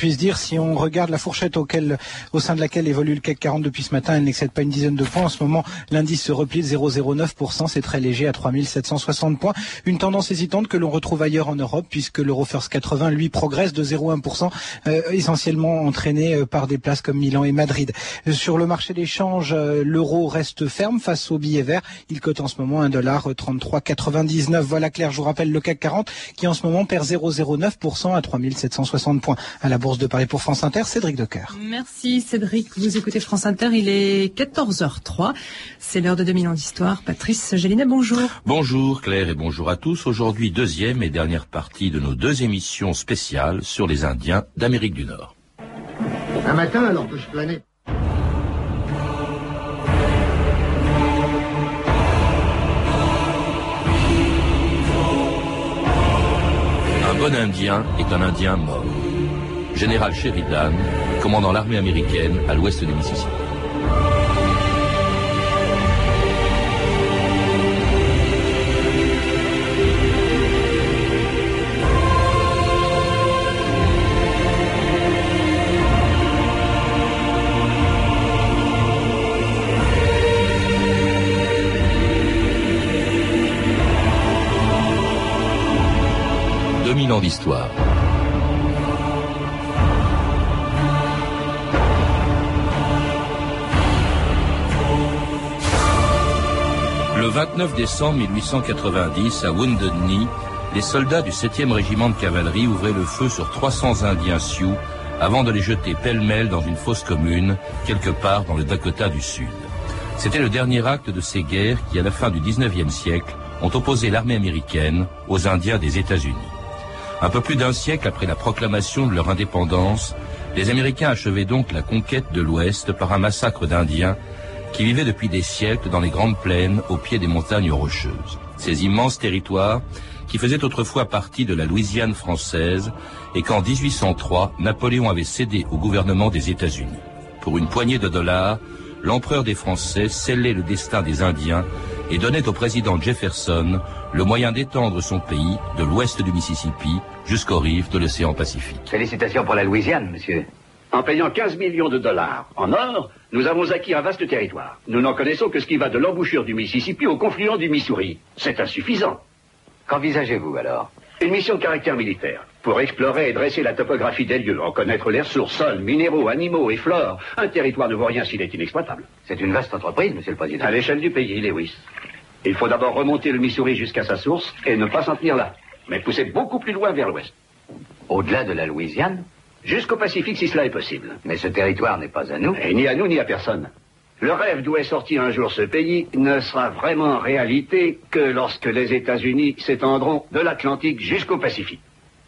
puisse dire. Si on regarde la fourchette auquel, au sein de laquelle évolue le CAC 40 depuis ce matin, elle n'excède pas une dizaine de points. En ce moment, l'indice se replie de 0,09%. C'est très léger à 3760 points. Une tendance hésitante que l'on retrouve ailleurs en Europe puisque l'Euro First 80, lui, progresse de 0,1%, euh, essentiellement entraîné euh, par des places comme Milan et Madrid. Euh, sur le marché des changes, l'euro reste ferme face au billet vert. Il cote en ce moment 1,3399. Voilà Claire, je vous rappelle le CAC 40 qui en ce moment perd 0,09% à 3760 points. À la Bourse de Paris pour France Inter, Cédric Decoeur. Merci Cédric. Vous écoutez France Inter, il est 14h03. C'est l'heure de 2000 ans d'histoire. Patrice Gélinet, bonjour. Bonjour Claire et bonjour à tous. Aujourd'hui, deuxième et dernière partie de nos deux émissions spéciales sur les Indiens d'Amérique du Nord. Un matin, alors que je planais. Un bon Indien est un Indien mort. Général Sheridan, commandant l'armée américaine à l'ouest du Mississippi. d'histoire. 29 décembre 1890, à Wounded Knee, les soldats du 7e régiment de cavalerie ouvraient le feu sur 300 Indiens Sioux avant de les jeter pêle-mêle dans une fosse commune, quelque part dans le Dakota du Sud. C'était le dernier acte de ces guerres qui, à la fin du 19e siècle, ont opposé l'armée américaine aux Indiens des États-Unis. Un peu plus d'un siècle après la proclamation de leur indépendance, les Américains achevaient donc la conquête de l'Ouest par un massacre d'Indiens qui vivaient depuis des siècles dans les grandes plaines au pied des montagnes rocheuses. Ces immenses territoires qui faisaient autrefois partie de la Louisiane française et qu'en 1803, Napoléon avait cédé au gouvernement des États-Unis. Pour une poignée de dollars, l'empereur des Français scellait le destin des Indiens et donnait au président Jefferson le moyen d'étendre son pays de l'ouest du Mississippi jusqu'aux rives de l'océan Pacifique. Félicitations pour la Louisiane, monsieur. En payant 15 millions de dollars en or, nous avons acquis un vaste territoire. Nous n'en connaissons que ce qui va de l'embouchure du Mississippi au confluent du Missouri. C'est insuffisant. Qu'envisagez-vous alors? Une mission de caractère militaire. Pour explorer et dresser la topographie des lieux, en connaître les ressources, sols, minéraux, animaux et flore, un territoire ne vaut rien s'il est inexploitable. C'est une vaste entreprise, monsieur le Président. À l'échelle du pays, Lewis. Il faut d'abord remonter le Missouri jusqu'à sa source et ne pas s'en tenir là, mais pousser beaucoup plus loin vers l'ouest. Au-delà de la Louisiane Jusqu'au Pacifique si cela est possible. Mais ce territoire n'est pas à nous. Et ni à nous ni à personne. Le rêve d'où est sorti un jour ce pays ne sera vraiment réalité que lorsque les États-Unis s'étendront de l'Atlantique jusqu'au Pacifique.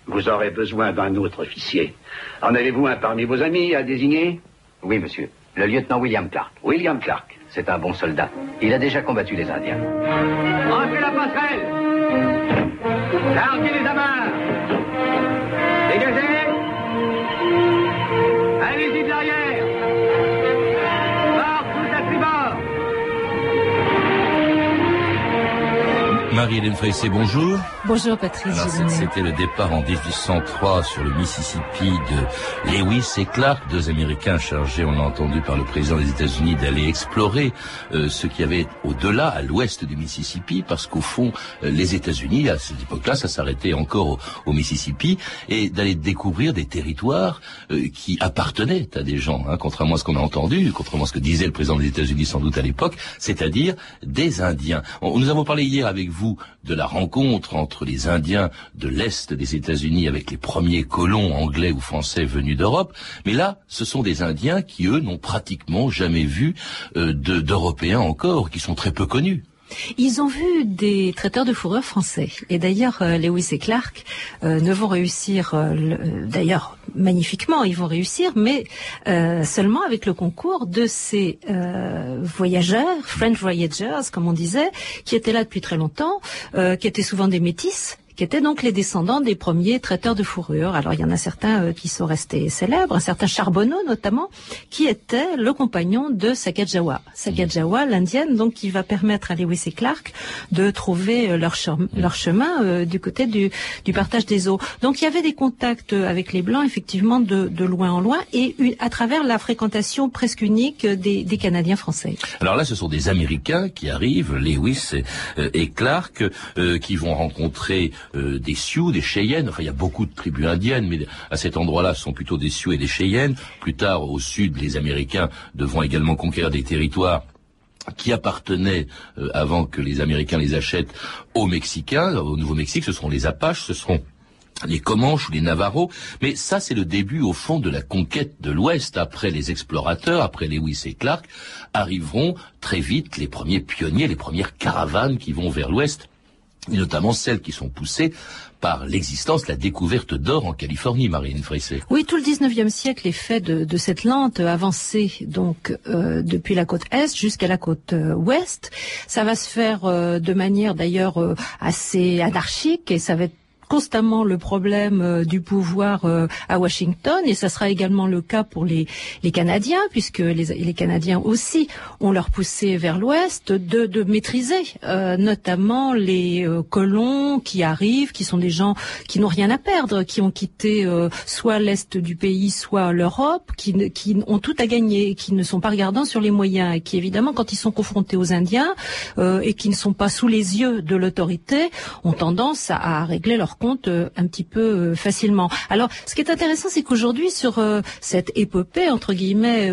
Vous aurez besoin d'un autre officier. En avez-vous un parmi vos amis à désigner? Oui, monsieur. Le lieutenant William Clark. William Clark. C'est un bon soldat. Il a déjà combattu les Indiens. Entrez la passerelle Larguez les amarres Dégagez Allez-y de l'arrière tout Marie-Hélène bonjour. Bonjour Patrice. C'était le départ en 1803 sur le Mississippi de Lewis et Clark, deux Américains chargés, on l'a entendu par le président des États-Unis, d'aller explorer euh, ce qu'il y avait au-delà, à l'ouest du Mississippi, parce qu'au fond, euh, les États-Unis, à cette époque-là, ça s'arrêtait encore au, Mississippi, et d'aller découvrir des territoires euh, qui appartenaient à des gens, hein, contrairement à ce qu'on a entendu, contrairement à ce que disait le président des États-Unis sans doute à l'époque, c'est-à-dire des Indiens. nous avons parlé hier avec vous de la rencontre entre les Indiens de l'Est des États-Unis avec les premiers colons anglais ou français venus d'Europe, mais là, ce sont des Indiens qui, eux, n'ont pratiquement jamais vu euh, d'Européens encore, qui sont très peu connus. Ils ont vu des traiteurs de fourrure français. Et d'ailleurs, euh, Lewis et Clark euh, ne vont réussir, euh, d'ailleurs magnifiquement, ils vont réussir, mais seulement avec le concours de ces voyageurs, French Voyagers, comme on disait, qui étaient là depuis très longtemps, qui étaient souvent des métis, qui étaient donc les descendants des premiers traiteurs de fourrure. Alors il y en a certains euh, qui sont restés célèbres, un certain Charbonneau notamment, qui était le compagnon de Sacagawea. Sacagawea, l'indienne, donc qui va permettre à Lewis et Clark de trouver euh, leur, chemin euh, du côté du, partage des eaux. Donc il y avait des contacts avec les Blancs, effectivement, de, loin en loin, et à travers la fréquentation presque unique des, Canadiens français. Alors là, ce sont des Américains qui arrivent, Lewis et Clark, qui vont rencontrer euh, des Sioux, des Cheyennes. Enfin, il y a beaucoup de tribus indiennes, mais à cet endroit-là, ce sont plutôt des Sioux et des Cheyennes. Plus tard, au sud, les Américains devront également conquérir des territoires qui appartenaient, euh, avant que les Américains les achètent, aux Mexicains. Au Nouveau-Mexique, ce seront les Apaches, ce seront les Comanches ou les Navarros, mais ça c'est le début au fond de la conquête de l'Ouest. Après les explorateurs, après Lewis et Clark, arriveront très vite les premiers pionniers, les premières caravanes qui vont vers l'Ouest et notamment celles qui sont poussées par l'existence, la découverte d'or en Californie, Marine Frissé. Oui, tout le 19e siècle est fait de, cette lente avancée, donc euh, depuis la côte est jusqu'à la côte euh, ouest. Ça va se faire euh, de manière d'ailleurs assez anarchique et ça va être constamment le problème euh, du pouvoir euh, à Washington. Et ça sera également le cas pour les, les Canadiens puisque les, les Canadiens aussi ont leur poussé vers l'ouest de, de maîtriser euh, notamment les colons qui arrivent, qui sont des gens qui n'ont rien à perdre, qui ont quitté soit l'est du pays, soit l'Europe, qui, qui ont tout à gagner, qui ne sont pas regardants sur les moyens et qui évidemment quand ils sont confrontés aux Indiens et qui ne sont pas sous les yeux de l'autorité ont tendance à, à régler leurs euh, un petit peu euh, facilement. Alors, ce qui est intéressant, c'est qu'aujourd'hui, sur euh, cette épopée, entre guillemets,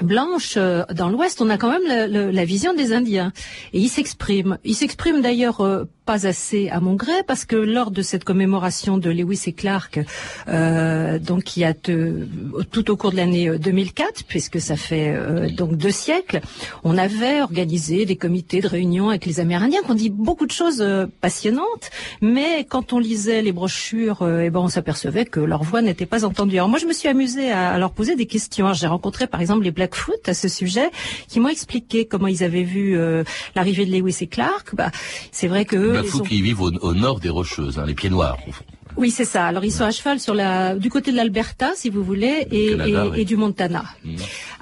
blanche dans l'Ouest, on a quand même la, la, vision des Indiens et ils s'expriment. Ils s'expriment d'ailleurs pas assez à mon gré parce que lors de cette commémoration de Lewis et Clark, euh, donc qui a tout au cours de l'année 2004, euh, puisque ça fait euh, donc deux siècles, on avait organisé des comités de réunion avec les Amérindiens, qu'on dit beaucoup de choses euh, passionnantes, mais quand on lisait les brochures, eh ben on s'apercevait que leur voix n'était pas entendue. Alors moi je me suis amusée à, à leur poser des questions. J'ai rencontré par exemple les Blackfoot à ce sujet, qui m'ont expliqué comment ils avaient vu l'arrivée de Lewis et Clark. Bah, c'est vrai que Blackfoot qui vivent au, nord des Rocheuses, hein, les pieds noirs. Au fond. Oui, c'est ça. Alors ils sont à cheval sur la du côté de l'Alberta, si vous voulez, et, et, du Montana. Mmh.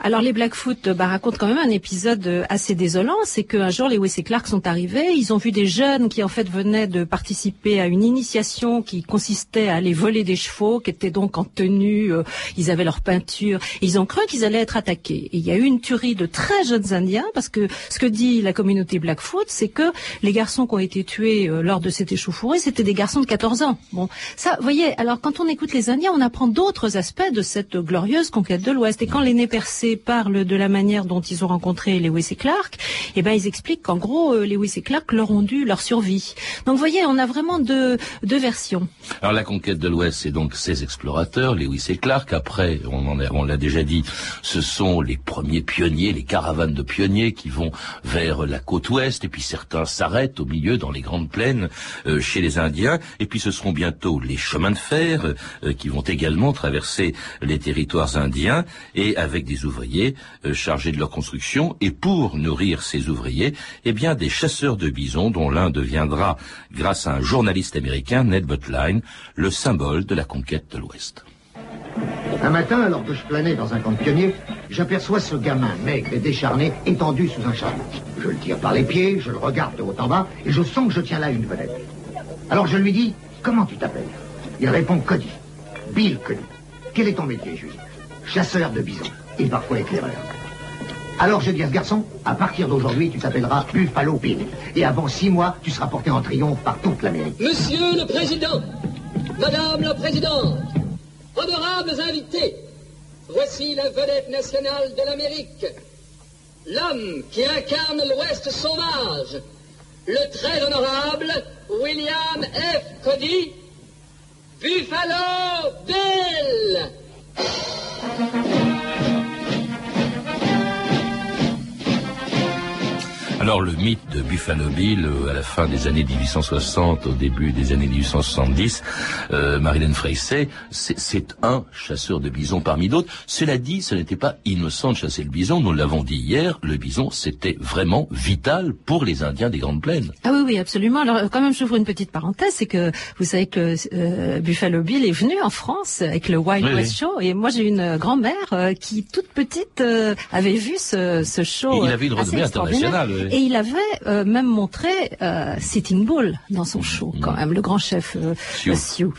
Alors les Blackfoot bah, racontent quand même un épisode euh, assez désolant, c'est qu'un jour les Wes Clark sont arrivés, ils ont vu des jeunes qui en fait venaient de participer à une initiation qui consistait à aller voler des chevaux, qui étaient donc en tenue, euh, ils avaient leur peinture, ils ont cru qu'ils allaient être attaqués. Et il y a eu une tuerie de très jeunes Indiens, parce que ce que dit la communauté Blackfoot, c'est que les garçons qui ont été tués euh, lors de cette échauffourée, c'était des garçons de 14 ans. Bon, ça, vous voyez, alors quand on écoute les Indiens, on apprend d'autres aspects de cette glorieuse conquête de l'Ouest. Et quand les nez percés parlent de la manière dont ils ont rencontré Lewis et Clark, eh ben ils expliquent qu'en gros, euh, Lewis et Clark leur ont dû leur survie. Donc vous voyez, on a vraiment deux, deux versions. Alors la conquête de l'Ouest, c'est donc ces explorateurs, Lewis et Clark. Après, on on l'a déjà dit, ce sont les premiers pionniers, les caravanes de pionniers qui vont vers la côte ouest, et puis certains s'arrêtent au milieu dans les grandes plaines euh, chez les Indiens, et puis ce seront bientôt les chemins de fer euh, qui vont également traverser les territoires indiens et avec des ouvriers euh, chargés de leur construction et pour nourrir ces ouvriers, eh bien des chasseurs de bisons dont l'un deviendra, grâce à un journaliste américain, Ned Butline, le symbole de la conquête de l'Ouest. Un matin, alors que je planais dans un camp de pionniers, j'aperçois ce gamin maigre et décharné étendu sous un charbon. Je le tire par les pieds, je le regarde de haut en bas et je sens que je tiens là une vedette. Alors je lui dis, comment tu t'appelles il répond Cody. Bill Cody. Quel est ton métier, Julie Chasseur de bisons. Et parfois éclaireur. Alors je dis à ce garçon, à partir d'aujourd'hui, tu t'appelleras Buffalo Bill. Et avant six mois, tu seras porté en triomphe par toute l'Amérique. Monsieur le Président, Madame la Présidente, honorables invités, voici la vedette nationale de l'Amérique. L'homme qui incarne l'Ouest sauvage, le très honorable William F. Cody, Buffalo Bill Alors le mythe de Buffalo Bill euh, à la fin des années 1860, au début des années 1870, euh, Marilyn Freycey, c'est un chasseur de bisons parmi d'autres. Cela dit, ce n'était pas innocent de chasser le bison. Nous l'avons dit hier, le bison c'était vraiment vital pour les Indiens des Grandes Plaines. Ah oui, oui, absolument. Alors quand même, j'ouvre une petite parenthèse, c'est que vous savez que euh, Buffalo Bill est venu en France avec le Wild West Show, et moi j'ai une grand-mère euh, qui toute petite avait vu ce, ce show. Et il avait une renommée internationale. Et il avait euh, même montré euh, Sitting Bull dans son show, quand même, le grand chef euh, Sioux.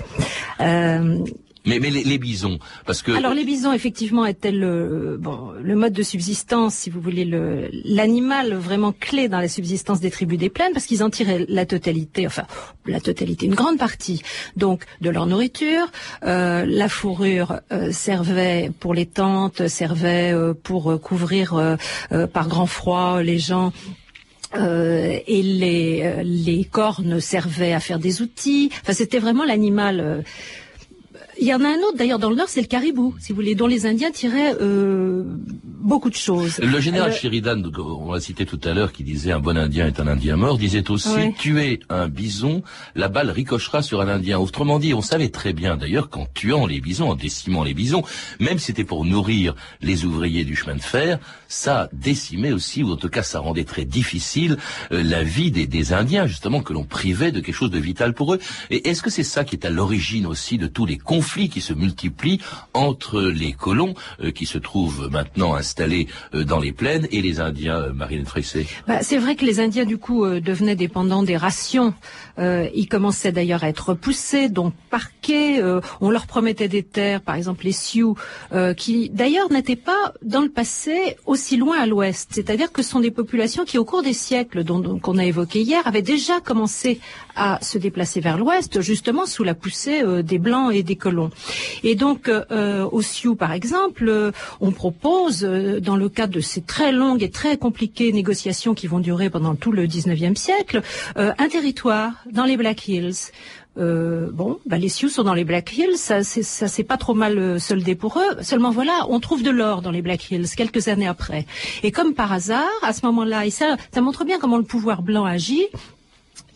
Mais, mais les, bisons, parce que alors les bisons effectivement étaient le bon le mode de subsistance, si vous voulez, le l'animal vraiment clé dans la subsistance des tribus des plaines, parce qu'ils en tiraient la totalité, enfin la totalité, une grande partie, donc de leur nourriture. Euh, la fourrure euh, servait pour les tentes, servait euh, pour couvrir par grand froid les gens euh, et les, les cornes servaient à faire des outils. Enfin, c'était vraiment l'animal il y en a un autre d'ailleurs dans le nord, c'est le caribou, si vous voulez, dont les Indiens tiraient euh, beaucoup de choses. Le général euh, Sheridan, on l'a cité tout à l'heure, qui disait un bon Indien est un Indien mort, disait aussi tuer un bison, la balle ricochera sur un Indien. Autrement dit, on savait très bien d'ailleurs qu'en tuant les bisons, en décimant les bisons, même si c'était pour nourrir les ouvriers du chemin de fer, ça décimait aussi, ou en tout cas ça rendait très difficile euh, la vie des, des Indiens, justement, que l'on privait de quelque chose de vital pour eux. Et est-ce que c'est ça qui est à l'origine aussi de tous les conflits qui se multiplient entre les colons euh, qui se trouvent maintenant installés euh, dans les plaines et les Indiens, euh, Marine Fressé bah, C'est vrai que les Indiens, du coup, devenaient dépendants des rations. ils commençaient d'ailleurs à être repoussés, donc parqués. on leur promettait des terres, par exemple les Sioux, qui d'ailleurs n'étaient pas dans le passé aussi loin à l'ouest. C'est-à-dire que ce sont des populations qui, au cours des siècles dont qu'on a évoqué hier, avaient déjà commencé à se déplacer vers l'ouest, justement sous la poussée des Blancs et des colons. Et donc, euh, au Sioux, par exemple, euh, on propose, euh, dans le cadre de ces très longues et très compliquées négociations qui vont durer pendant tout le 19e siècle, un territoire dans les Black Hills. bon, bah, les Sioux sont dans les Black Hills, ça, s'est pas trop mal soldé pour eux. Seulement voilà, on trouve de l'or dans les Black Hills quelques années après. Et comme par hasard, à ce moment-là, et ça, ça montre bien comment le pouvoir blanc agit,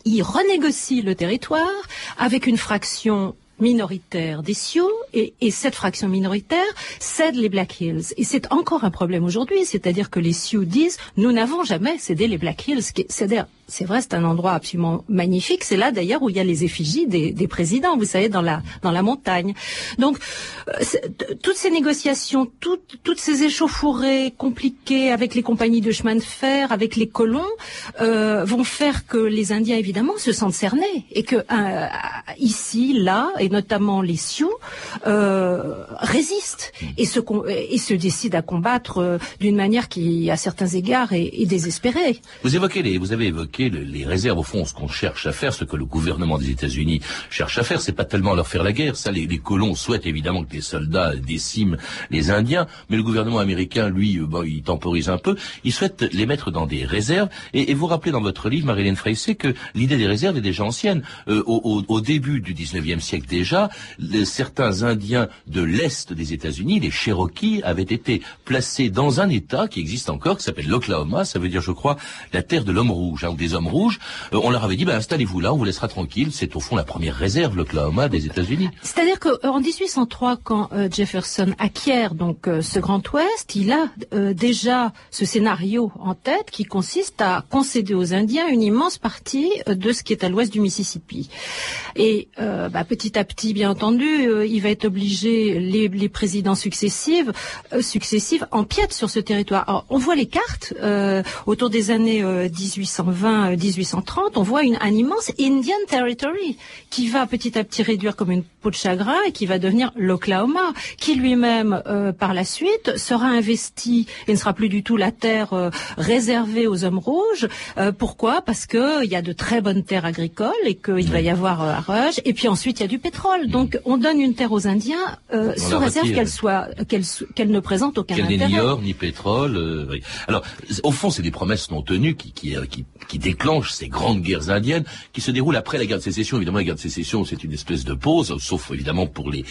il renégocie le territoire avec une fraction minoritaire des Sioux et, et, cette fraction minoritaire cède les Black Hills. Et c'est encore un problème aujourd'hui, c'est-à-dire que les Sioux disent nous n'avons jamais cédé les Black Hills, c'est-à-dire c'est vrai, c'est un endroit absolument magnifique. C'est là d'ailleurs où il y a les effigies des, présidents, vous savez, dans la dans la montagne. Donc euh, toutes ces négociations, toutes, toutes ces échauffourées compliquées avec les compagnies de chemin de fer, avec les colons, euh, vont faire que les Indiens évidemment se sentent cernés et que euh, ici, là, et notamment les Sioux euh, résistent et se et décident à combattre euh, d'une manière qui, à certains égards, est, désespérée. Vous évoquez les, vous avez évoqué les réserves, au fond, ce qu'on cherche à faire, ce que le gouvernement des États-Unis cherche à faire, c'est pas tellement leur faire la guerre. Ça, les, colons souhaitent évidemment que les soldats déciment les Indiens, mais le gouvernement américain, lui, euh, il temporise un peu. Il souhaite les mettre dans des réserves. Et, vous rappelez dans votre livre, Marilyn Freycé, que l'idée des réserves est déjà ancienne. Euh, au, début du 19e siècle déjà, certains Indiens de l'est des États-Unis, les Cherokees, avaient été placés dans un État qui existe encore, qui s'appelle l'Oklahoma. Ça veut dire, je crois, la terre de l'homme rouge, hein, des hommes rouges, euh, on leur avait dit bah, installez-vous là, on vous laissera tranquille. C'est au fond la première réserve, l'Oklahoma des États-Unis. C'est-à-dire qu'en 1803, quand euh, Jefferson acquiert donc euh, ce Grand Ouest, il a déjà ce scénario en tête qui consiste à concéder aux Indiens une immense partie de ce qui est à l'ouest du Mississippi. Et bah, petit à petit, bien entendu, il va être obligé, les, les présidents successifs, successifs empiètent sur ce territoire. Alors, on voit les cartes autour des années 1820 1830 on voit une, un immense Indian Territory qui va petit à petit réduire comme une peau de chagrin et qui va devenir l'Oklahoma, qui lui-même, euh, par la suite, sera investi et ne sera plus du tout la terre euh, réservée aux hommes rouges. Euh, pourquoi? Parce qu'il y a de très bonnes terres agricoles et qu'il va y avoir un rush. Et puis ensuite, il y a du pétrole pétrole. Donc on donne une terre aux Indiens euh, sous réserve qu'elle soit qu'elle qu'elle ne présente aucun Qu'elle n'est ni intérêt. or ni pétrole. euh, oui. Alors, au fond, c'est des promesses non tenues qui, qui, euh, qui, qui déclenchent ces grandes guerres indiennes qui se déroulent après la guerre de sécession. Évidemment, la guerre de sécession, c'est une espèce de pause, sauf évidemment pour les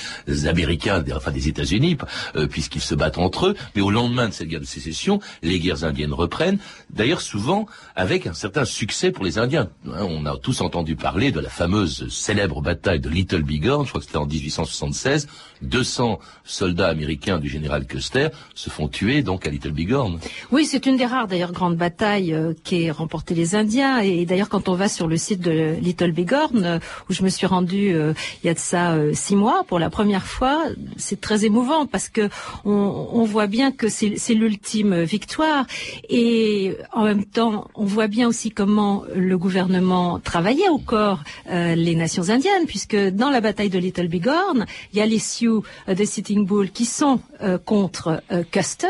Américains, des- enfin des États-Unis, euh, puisqu'ils se battent entre eux. Mais au lendemain de cette guerre de sécession, les guerres indiennes reprennent. D'ailleurs, souvent avec un certain succès pour les Indiens. Hein, On a tous entendu parler de la fameuse célèbre bataille de Little Bighorn. Je crois que c'était en 1876. 200 soldats américains du général Custer se font tuer donc à Little Bighorn. Oui, c'est une des rares d'ailleurs grandes batailles euh, qui remporté les Indiens. Et d'ailleurs, quand on va sur le site de Little Bighorn, euh, où je me suis rendue euh, il y a de ça euh, six mois pour la première fois, c'est très émouvant parce que on, on voit bien que c'est l'ultime victoire. Et en même temps, on voit bien aussi comment le gouvernement travaillait au corps euh, les nations indiennes, puisque dans la bataille de Little Bighorn, il y a les Sioux euh, des Sitting Bull qui sont euh, contre euh, Custer,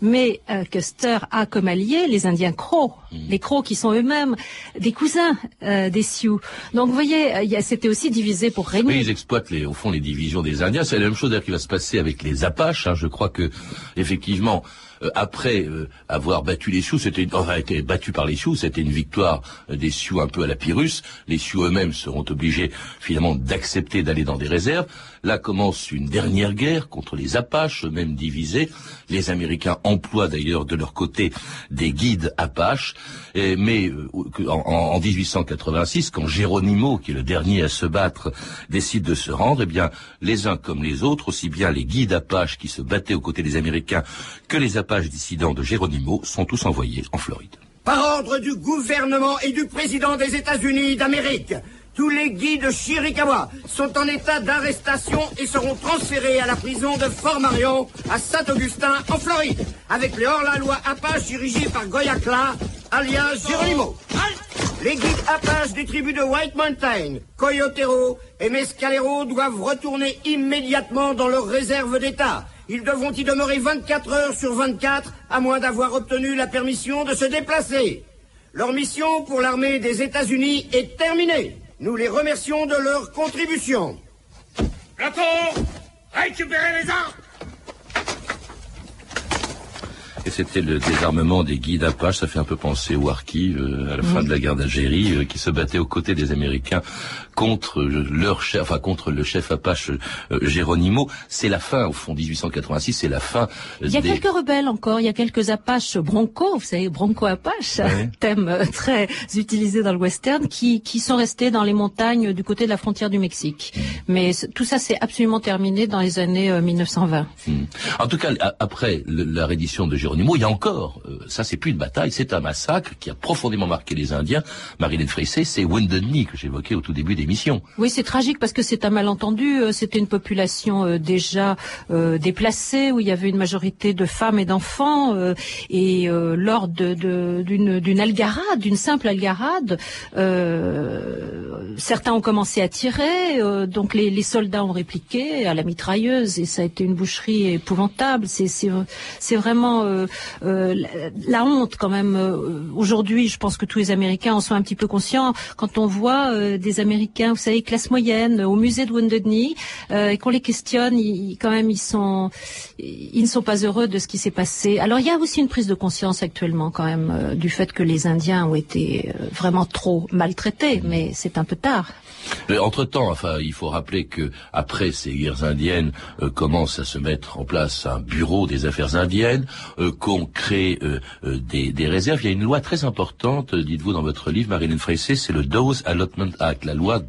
mais Custer a comme alliés les Indiens Crocs, les Crocs qui sont eux-mêmes des cousins des Sioux. Donc vous voyez, c'était aussi divisé pour régner. Oui, ils exploitent les, au fond les divisions des Indiens. C'est la même chose d'ailleurs qui va se passer avec les Apaches. hein. Je crois que effectivement, euh, après euh, avoir battu les Sioux, c'était enfin, été battu par les Sioux, c'était une victoire euh, des Sioux un peu à la Pyrrhus. Les Sioux eux-mêmes seront obligés finalement d'accepter d'aller dans des réserves. Là commence une dernière guerre contre les Apaches, eux-mêmes divisés. Les Américains emploient d'ailleurs de leur côté des guides Apaches, Et- mais euh, en- en 1886, quand Geronimo, qui est le dernier à se battre, décide de se rendre, eh bien, les uns comme les autres, aussi bien les guides Apaches qui se battaient aux côtés des Américains que les Apaches dissidents de Geronimo, sont tous envoyés en Floride. Par ordre du gouvernement et du président des États-Unis d'Amérique, tous les guides Chiricahua sont en état d'arrestation et seront transférés à la prison de Fort Marion, à Saint-Augustin, en Floride, avec les hors-la-loi Apache dirigés par Goyacla, alias Geronimo. Les guides Apaches des tribus de White Mountain, Coyotero et Mescalero doivent retourner immédiatement dans leur réserve d'État. Ils devront y demeurer 24 heures sur 24, à moins d'avoir obtenu la permission de se déplacer. Leur mission pour l'armée des États-Unis est terminée. Nous les remercions de leur contribution. Plateau, récupérez les armes Et c'était le désarmement des guides Apaches, ça fait un peu penser aux Harkis euh, à la fin de la guerre d'Algérie, euh, qui se battaient aux côtés des Américains contre euh, leur chef, enfin contre le chef Apache euh, Geronimo. C'est la fin, au fond, 1886, c'est la fin euh, Il y a des... quelques rebelles encore, il y a quelques Apaches Bronco, vous savez, Bronco Apache, Ouais. thème euh, très utilisé dans le western, qui, qui sont restés dans les montagnes du côté de la frontière du Mexique. Mais c- tout ça c'est absolument terminé dans les années euh, 1920. Hmm. En tout cas, après le- la reddition de Geronimo, il y a encore, euh, ça c'est plus une bataille, c'est un massacre qui a profondément marqué les Indiens. Marilyn Frissé, c'est Wounded Knee que j'évoquais au tout début Oui, c'est tragique parce que c'est un malentendu. Euh, C'était une population euh, déjà euh, déplacée où il y avait une majorité de femmes et d'enfants. et lors d'une algarade, d'une simple algarade, certains ont commencé à tirer. donc les, soldats ont répliqué à la mitrailleuse et ça a été une boucherie épouvantable. C'est vraiment la, honte quand même. Aujourd'hui, je pense que tous les Américains en sont un petit peu conscients quand on voit des Américains, vous savez, classe moyenne, au musée de Wounded Knee, euh, et qu'on les questionne, quand même, ils ne sont pas heureux de ce qui s'est passé. Alors, il y a aussi une prise de conscience actuellement, quand même, euh, du fait que les Indiens ont été euh, vraiment trop maltraités, mais c'est un peu tard. Entre temps, enfin, il faut rappeler que après ces guerres indiennes, euh, commence à se mettre en place un bureau des affaires indiennes, euh, qu'on crée euh, euh, des, réserves. Il y a une loi très importante, euh, dites-vous dans votre livre, Marilyn Freyssé, c'est le Dawes Allotment Act, la loi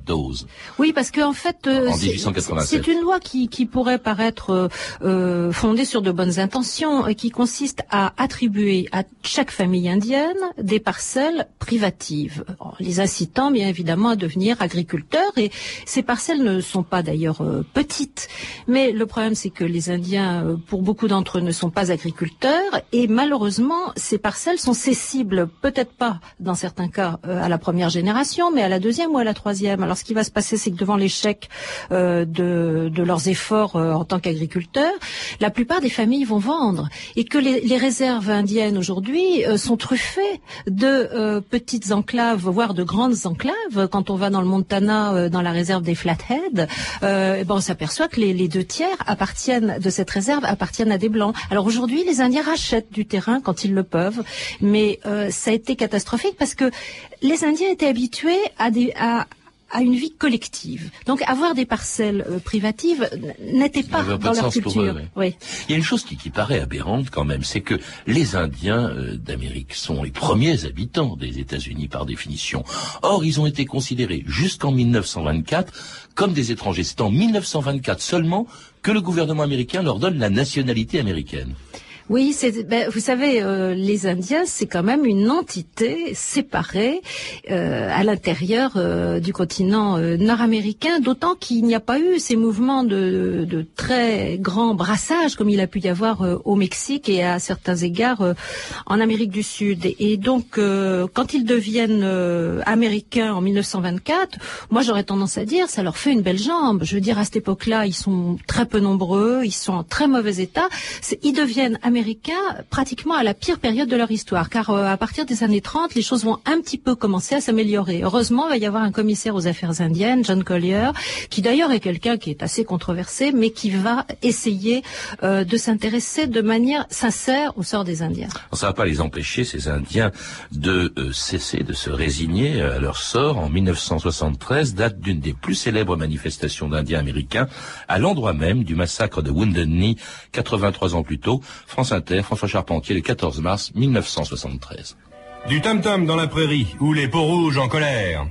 Oui, parce qu'en fait, euh, En c'est- 1887. c'est une loi qui, qui pourrait paraître euh, euh, fondée sur de bonnes intentions et qui consiste à attribuer à chaque famille indienne des parcelles privatives, en les incitant bien évidemment à devenir agriculteurs. Et ces parcelles ne sont pas d'ailleurs euh, petites, mais le problème c'est que les Indiens, euh, pour beaucoup d'entre eux, ne sont pas agriculteurs et malheureusement, ces parcelles sont cessibles, peut-être pas dans certains cas euh, à la première génération, mais à la deuxième ou à la troisième. Alors ce qui va se passer, c'est que devant l'échec euh, de, de, leurs efforts euh, en tant qu'agriculteurs, la plupart des familles vont vendre et que les, les réserves indiennes aujourd'hui euh, sont truffées de petites enclaves, voire de grandes enclaves. Quand on va dans le Montana, dans la réserve des Flathead, ben on s'aperçoit que les, les deux tiers appartiennent de cette réserve appartiennent à des blancs. Alors aujourd'hui, les Indiens rachètent du terrain quand ils le peuvent, mais ça a été catastrophique parce que les Indiens étaient habitués à, des, à, à une vie collective. Donc avoir des parcelles euh, privatives n'était pas dans leur culture. oui. Il y a une chose qui, qui paraît aberrante quand même, c'est que les Indiens euh, d'Amérique sont les premiers habitants des États-Unis par définition. Or, ils ont été considérés jusqu'en 1924 comme des étrangers. C'est en 1924 seulement que le gouvernement américain leur donne la nationalité américaine. Oui, ben, vous savez, euh, les Indiens, c'est quand même une entité séparée euh, à l'intérieur euh, du continent nord-américain, d'autant qu'il n'y a pas eu ces mouvements de, très grand brassage comme il a pu y avoir au Mexique et à certains égards en Amérique du Sud. Et, donc, quand ils deviennent américains en 1924, moi j'aurais tendance à dire, ça leur fait une belle jambe. Je veux dire, à cette époque-là, ils sont très peu nombreux, ils sont en très mauvais état. Ils deviennent américains Américains pratiquement à la pire période de leur histoire, car euh, à partir des années 30, les choses vont un petit peu commencer à s'améliorer. Heureusement, il va y avoir un commissaire aux affaires indiennes, John Collier, qui d'ailleurs est quelqu'un qui est assez controversé, mais qui va essayer euh, de s'intéresser de manière sincère au sort des Indiens. Ça ne va pas les empêcher, ces Indiens, de euh, cesser, de se résigner à leur sort. En 1973, date d'une des plus célèbres manifestations d'Indiens américains, à l'endroit même du massacre de Wounded Knee, 83 ans plus tôt. François Charpentier, le 14 mars 1973. Du tam-tam dans la prairie, ou les peaux rouges en colère.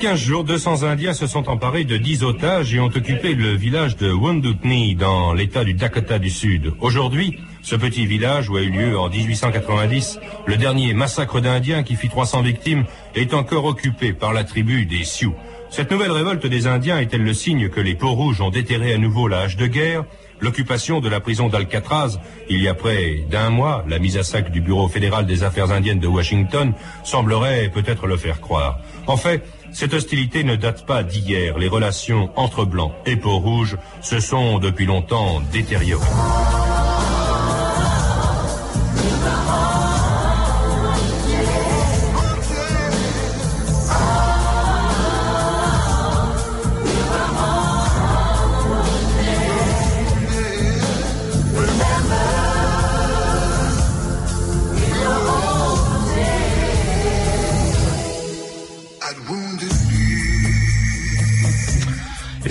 15 jours, 200 Indiens se sont emparés de 10 otages et ont occupé le village de Woundutni dans l'état du Dakota du Sud. Aujourd'hui, ce petit village où a eu lieu en 1890 le dernier massacre d'Indiens qui fit 300 victimes est encore occupé par la tribu des Sioux. Cette nouvelle révolte des Indiens est-elle le signe que les peaux rouges ont déterré à nouveau l'âge de guerre? L'occupation de la prison d'Alcatraz, il y a près d'un mois, la mise à sac du Bureau fédéral des affaires indiennes de Washington, semblerait peut-être le faire croire. En fait, cette hostilité ne date pas d'hier. Les relations entre Blancs et Peau Rouge se sont depuis longtemps détériorées.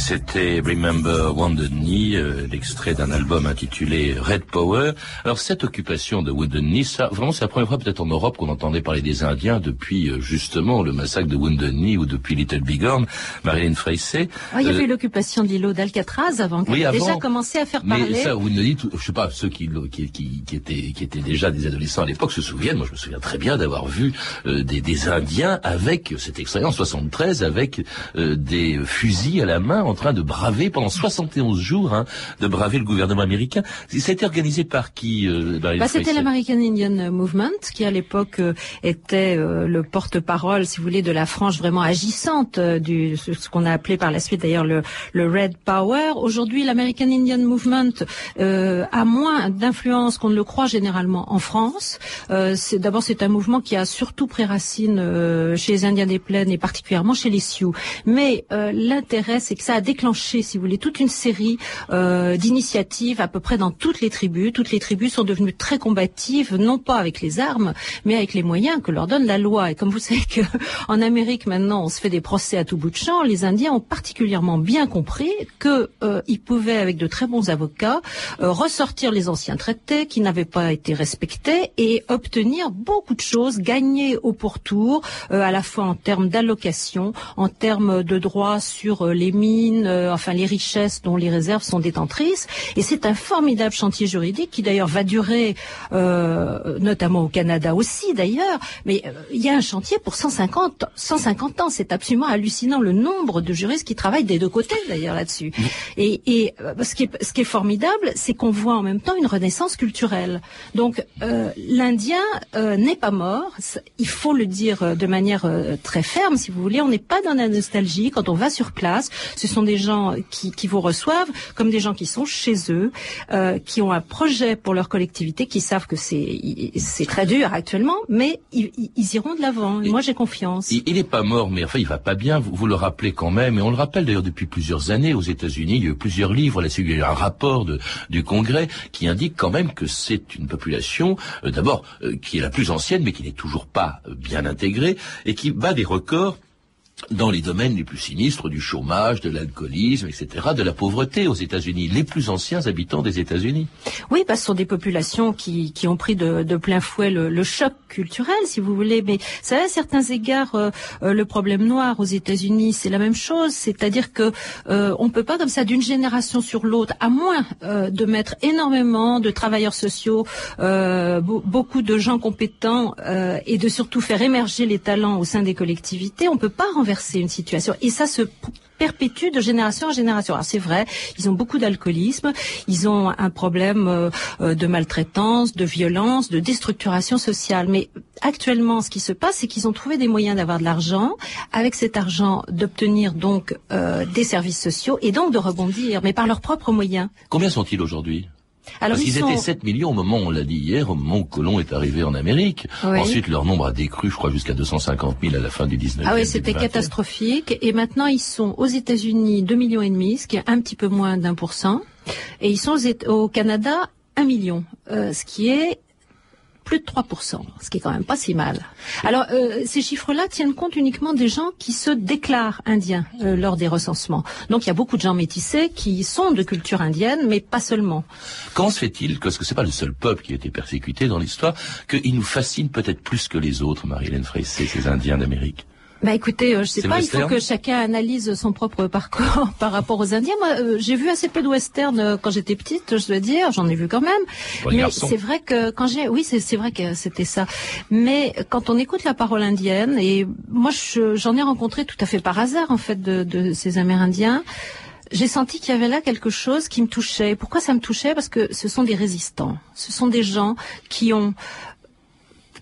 C'était Remember Wounded Knee, euh, l'extrait d'un album intitulé Red Power. Alors cette occupation de Wounded Knee, ça, vraiment c'est la première fois peut-être en Europe qu'on entendait parler des Indiens depuis euh, justement le massacre de Wounded Knee ou depuis Little Bighorn, Marilyn Freyssey. Ah, il y avait eu euh, l'occupation de l'îlot d'Alcatraz avant, qui a déjà commencé à faire parler. Mais ça, Wounded Knee, je sais pas, ceux qui, qui, qui, qui, étaient, qui étaient déjà des adolescents à l'époque se souviennent, moi je me souviens très bien d'avoir vu des, des, Indiens avec, cette expérience 73, avec des fusils à la main en train de braver pendant 71 jours, hein, de braver le gouvernement américain. Ça a été organisé par qui euh, bah, C'était l'American Indian Movement, qui à l'époque euh, était euh, le porte-parole, si vous voulez, de la frange vraiment agissante du ce qu'on a appelé par la suite d'ailleurs le, le Red Power. Aujourd'hui, l'American Indian Movement a moins d'influence qu'on ne le croit généralement en France. D'abord, c'est un mouvement qui a surtout pris racine chez les Indiens des plaines et particulièrement chez les Sioux. Mais l'intérêt, c'est que ça a déclenché si vous voulez, toute une série euh, d'initiatives à peu près dans toutes les tribus. Toutes les tribus sont devenues très combatives, non pas avec les armes, mais avec les moyens que leur donne la loi. Et comme vous savez que en Amérique maintenant, on se fait des procès à tout bout de champ, les Indiens ont particulièrement bien compris qu'ils euh, pouvaient, avec de très bons avocats, euh, ressortir les anciens traités qui n'avaient pas été respectés et obtenir beaucoup de choses, gagner au pourtour, à la fois en termes d'allocation, en termes de droits sur les mines mines, euh, enfin les richesses dont les réserves sont détentrices. Et c'est un formidable chantier juridique qui d'ailleurs va durer, euh, notamment au Canada aussi d'ailleurs. Mais euh, il y a un chantier pour 150, 150 ans. C'est absolument hallucinant le nombre de juristes qui travaillent des deux côtés d'ailleurs là-dessus. Et, et ce, qui est, ce qui est formidable, c'est qu'on voit en même temps une renaissance culturelle. Donc l'Indien n'est pas mort. Il faut le dire de manière très ferme, si vous voulez. On n'est pas dans la nostalgie. Quand on va sur place, ce sont des gens qui, qui vous reçoivent comme des gens qui sont chez eux, euh, qui ont un projet pour leur collectivité, qui savent que c'est c'est très dur actuellement, mais ils, iront de l'avant. Moi, j'ai confiance. Il n'est pas mort, mais enfin, il va pas bien. Vous, vous le rappelez quand même, et on le rappelle d'ailleurs depuis plusieurs années aux États-Unis. Il y a eu plusieurs livres là-dessus. Il y a eu un rapport de- du Congrès qui indique quand même que c'est une population, euh, d'abord, euh, qui est la plus ancienne, mais qui n'est toujours pas bien intégrée, et qui bat des records dans les domaines les plus sinistres du chômage, de l'alcoolisme, etc., de la pauvreté aux États-Unis, les plus anciens habitants des États-Unis. Oui, parce que ce sont des populations qui, qui ont pris de, plein fouet le, choc culturel, si vous voulez. Mais ça, à certains égards, euh, euh, le problème noir aux États-Unis, c'est la même chose. C'est-à-dire que euh, on peut pas comme ça d'une génération sur l'autre, à moins euh, de mettre énormément de travailleurs sociaux, be- beaucoup de gens compétents et de surtout faire émerger les talents au sein des collectivités, on peut pas renverser une situation. Et ça se perpétue de génération en génération. Alors c'est vrai, ils ont beaucoup d'alcoolisme, ils ont un problème euh, euh, de maltraitance, de violence, de déstructuration sociale. Mais actuellement, ce qui se passe, c'est qu'ils ont trouvé des moyens d'avoir de l'argent, avec cet argent d'obtenir donc euh, des services sociaux et donc de rebondir, mais par leurs propres moyens. Combien sont-ils aujourd'hui? Alors Parce ils sont... étaient 7 millions au moment, on l'a dit hier, au moment où Colomb est arrivé en Amérique. Oui. Ensuite, leur nombre a décru, je crois, jusqu'à 250 000 à la fin du 19e. Ah oui, c'était 20e. catastrophique. Et maintenant, ils sont aux États-Unis 2 millions et demi, ce qui est un petit peu moins d'un pour cent. Et ils sont au Canada 1 million, euh, ce qui est plus de 3%, ce qui est quand même pas si mal. Alors, euh, ces chiffres-là tiennent compte uniquement des gens qui se déclarent indiens euh, lors des recensements. Donc, il y a beaucoup de gens métissés qui sont de culture indienne, mais pas seulement. Comment se fait-il, parce que c'est pas le seul peuple qui a été persécuté dans l'histoire, qu'ils nous fascinent peut-être plus que les autres, Marie-Hélène ces Indiens d'Amérique? Bah écoutez, euh, je sais pas, il faut que chacun analyse son propre parcours par rapport aux Indiens. Moi, euh, j'ai vu assez peu de western euh, quand j'étais petite, je dois dire, j'en ai vu quand même. Mais c'est vrai que quand j'ai, oui, c'est vrai que c'était ça. Mais quand on écoute la parole indienne, et moi, je- j'en ai rencontré tout à fait par hasard en fait de, de ces Amérindiens. J'ai senti qu'il y avait là quelque chose qui me touchait. Pourquoi ça me touchait? Parce que ce sont des résistants. Ce sont des gens qui ont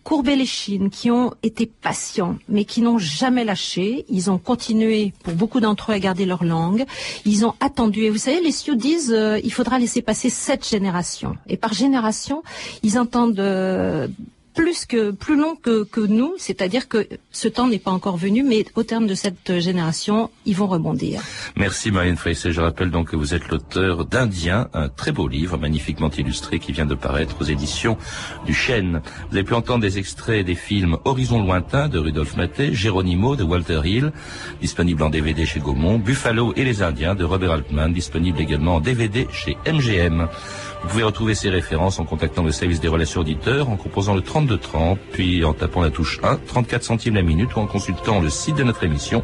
courbé les chines, qui ont été patients, mais qui n'ont jamais lâché. Ils ont continué, pour beaucoup d'entre eux, à garder leur langue. Ils ont attendu. Et vous savez, les Sioux disent, euh, il faudra laisser passer sept générations. Et par génération, ils entendent euh, plus que plus long que, que nous, c'est-à-dire que ce temps n'est pas encore venu, mais au terme de cette génération, ils vont rebondir. Merci Marianne Freyssé. Je rappelle donc que vous êtes l'auteur d'Indien, un très beau livre magnifiquement illustré qui vient de paraître aux éditions du Chêne. Vous avez pu entendre des extraits des films Horizon lointain de Rudolf Maté, Geronimo de Walter Hill, disponible en DVD chez Gaumont, Buffalo et les Indiens de Robert Altman, disponible également en DVD chez MGM. Vous pouvez retrouver ces références en contactant le service des relations auditeurs, en composant le 3230, puis en tapant la touche 1, 34 centimes la minute, ou en consultant le site de notre émission